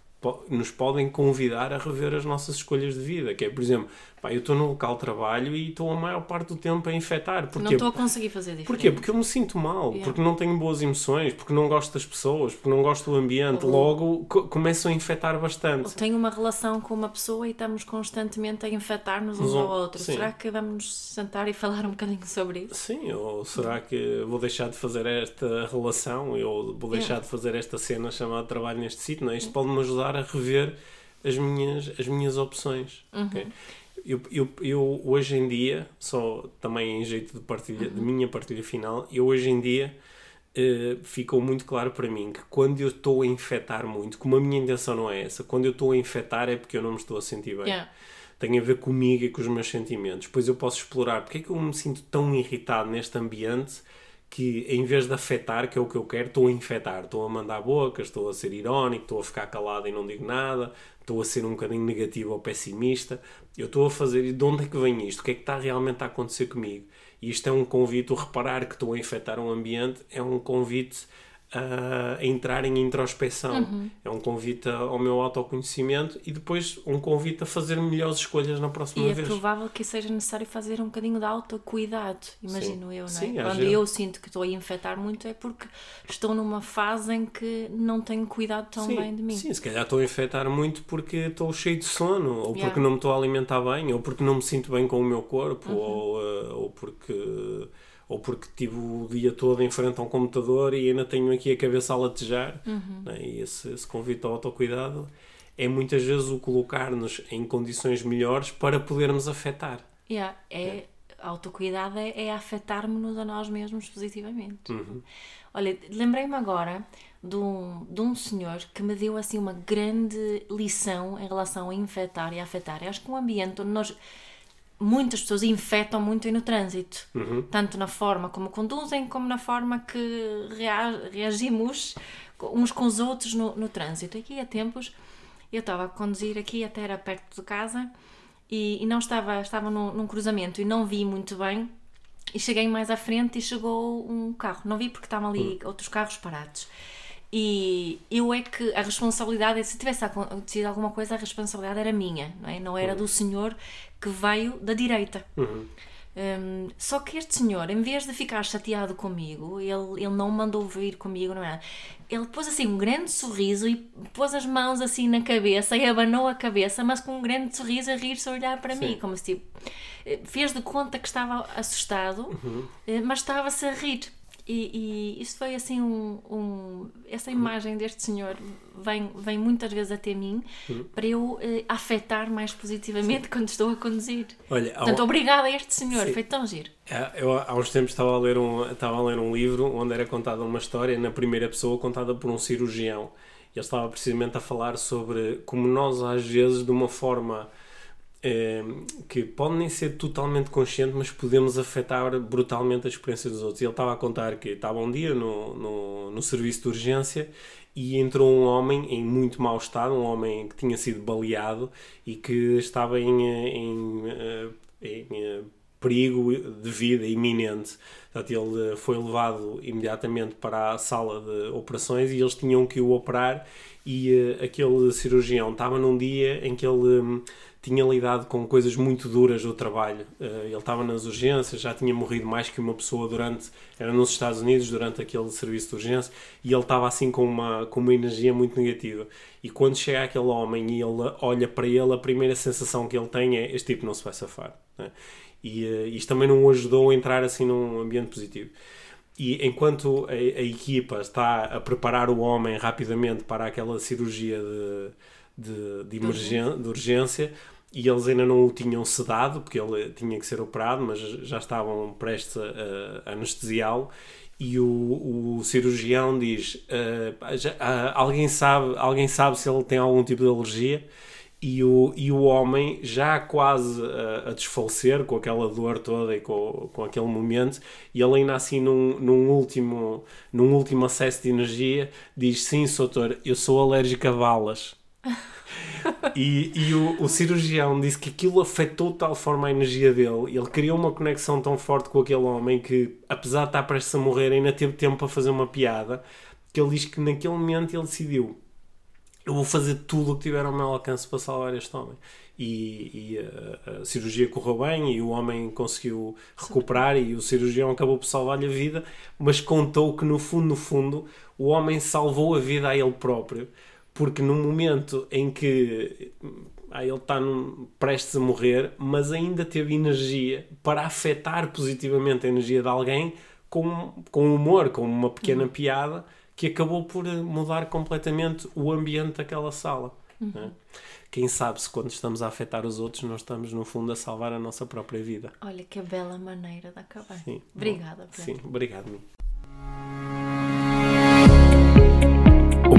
nos podem convidar a rever as nossas escolhas de vida, que é, por exemplo, Pá, eu estou no local de trabalho e estou a maior parte do tempo a infectar. Porquê? Não estou a conseguir fazer diferente. Porquê? Porque eu me sinto mal, Yeah. porque não tenho boas emoções, porque não gosto das pessoas, porque não gosto do ambiente. Ou- Logo co começam a infectar Ou bastante. tenho uma relação com uma pessoa e estamos constantemente a infectar-nos uns Mas, ao um, outro. sim. Será que vamos nos sentar e falar um bocadinho sobre isso? Sim, ou será que vou deixar de fazer esta relação? Eu vou deixar Yeah. de fazer esta cena chamada trabalho neste sítio? Não é? Isto pode-me ajudar a rever as minhas, as minhas opções. ok? Eu, eu, eu hoje em dia, só também em jeito de partilha, de minha partilha final, eu hoje em dia eh, ficou muito claro para mim que quando eu estou a infectar muito, como a minha intenção não é essa, quando eu estou a infectar é porque eu não me estou a sentir bem. Yeah. Tem a ver comigo e com os meus sentimentos. Depois eu posso explorar porque é que eu me sinto tão irritado neste ambiente que em vez de afetar, que é o que eu quero, estou a infectar. Estou a mandar bocas, estou a ser irónico, estou a ficar calado e não digo nada, estou a ser um bocadinho negativo ou pessimista. Eu estou a fazer. E de onde é que vem isto? O que é que está realmente a acontecer comigo? E isto é um convite, o reparar que estou a infectar um ambiente é um convite a entrar em introspeção. É um convite ao meu autoconhecimento e depois um convite a fazer melhores escolhas na próxima E é vez. provável que seja necessário fazer um bocadinho de autocuidado, imagino Sim. eu, não é? Sim, Quando eu sinto que estou a infectar muito é porque estou numa fase em que não tenho cuidado tão sim, bem de mim. sim, se calhar estou a infectar muito porque estou cheio de sono, ou porque Yeah. não me estou a alimentar bem, ou porque não me sinto bem com o meu corpo, Uhum. ou, eh, ou porque ou porque tive o dia todo em frente a um computador e ainda tenho aqui a cabeça a latejar. Uhum. né? E esse, esse convite ao autocuidado é muitas vezes o colocar-nos em condições melhores para podermos afetar. Yeah, é, Autocuidado é, é afetar-nos a nós mesmos positivamente. Uhum. Olha, lembrei-me agora de um, de um senhor que me deu assim uma grande lição em relação a infectar e afetar. Eu acho que um ambiente onde nós muitas pessoas infectam muito no trânsito, tanto na forma como conduzem, como na forma que rea- reagimos uns com os outros no, no trânsito. Aqui há tempos eu estava a conduzir aqui, até era perto de casa, e, e não estava, estava num, num cruzamento e não vi muito bem. E cheguei mais à frente e chegou um carro. Não vi porque estavam ali outros carros parados. E eu é que a responsabilidade, se tivesse acontecido alguma coisa, a responsabilidade era minha, não é? Não era do senhor que veio da direita. Hum, só que este senhor, em vez de ficar chateado comigo, ele, ele não mandou vir comigo, não é? Ele pôs assim um grande sorriso e pôs as mãos assim na cabeça e abanou a cabeça, mas com um grande sorriso a rir-se a olhar para mim, como se tipo, eh, fez de conta que estava assustado, eh, mas estava-se a rir. E, e isso foi assim um, um- essa imagem deste senhor vem, vem muitas vezes até mim para eu eh, afetar mais positivamente quando estou a conduzir. Olha, Portanto, um- obrigada a este senhor, Sim. foi tão giro. Ah, Eu há uns tempos estava a, ler um, estava a ler um livro onde era contada uma história na primeira pessoa contada por um cirurgião. E ele estava precisamente a falar sobre como nós, às vezes, de uma forma que pode nem ser totalmente consciente, mas podemos afetar brutalmente a experiência dos outros. Ele estava a contar que estava um dia no, no, no serviço de urgência e entrou um homem em muito mau estado, um homem que tinha sido baleado e que estava em, em, eh, em, eh, perigo de vida iminente. Portanto, ele foi levado imediatamente para a sala de operações e eles tinham que o operar e eh, aquele cirurgião estava num dia em que ele hum, tinha lidado com coisas muito duras do trabalho. Eh, ele estava nas urgências, já tinha morrido mais que uma pessoa durante, era nos Estados Unidos, durante aquele serviço de urgência, e ele estava assim com uma, com uma energia muito negativa. E quando chega aquele homem e ele olha para ele, a primeira sensação que ele tem é: este tipo não se vai safar. né? E eh, isto também não o ajudou a entrar assim num ambiente positivo. E enquanto a, a equipa está a preparar o homem rapidamente para aquela cirurgia de, de, de, emergen- de urgência, e eles ainda não o tinham sedado, porque ele tinha que ser operado, mas já estavam prestes a, a anestesiá-lo. E o, o cirurgião diz: "Ah, pá, já- ah, alguém, sabe, alguém sabe se ele tem algum tipo de alergia? E o, e o homem, já quase a, a desfalecer, com aquela dor toda e com, com aquele momento, e ele ainda assim, num, num, último, num último acesso de energia, diz: Sim, doutor, eu sou alérgico a balas. E, e o, o cirurgião disse que aquilo afetou de tal forma a energia dele, ele criou uma conexão tão forte com aquele homem que, apesar de estar prestes a morrer, ainda teve tempo para fazer uma piada. Que ele diz que naquele momento ele decidiu: eu vou fazer tudo o que tiver ao meu alcance para salvar este homem. E, e a, a, cirurgia correu bem e o homem conseguiu recuperar e o cirurgião acabou por salvar-lhe a vida, mas contou que no fundo, no fundo, o homem salvou a vida a ele próprio, porque no momento em que ah, ele está num, prestes a morrer, mas ainda teve energia para afetar positivamente a energia de alguém com, com humor, com uma pequena uhum. piada que acabou por mudar completamente o ambiente daquela sala. Uhum. Né? Quem sabe se quando estamos a afetar os outros, nós estamos no fundo a salvar a nossa própria vida. Olha que bela maneira de acabar. Sim. Obrigada, Pedro. Sim, obrigado.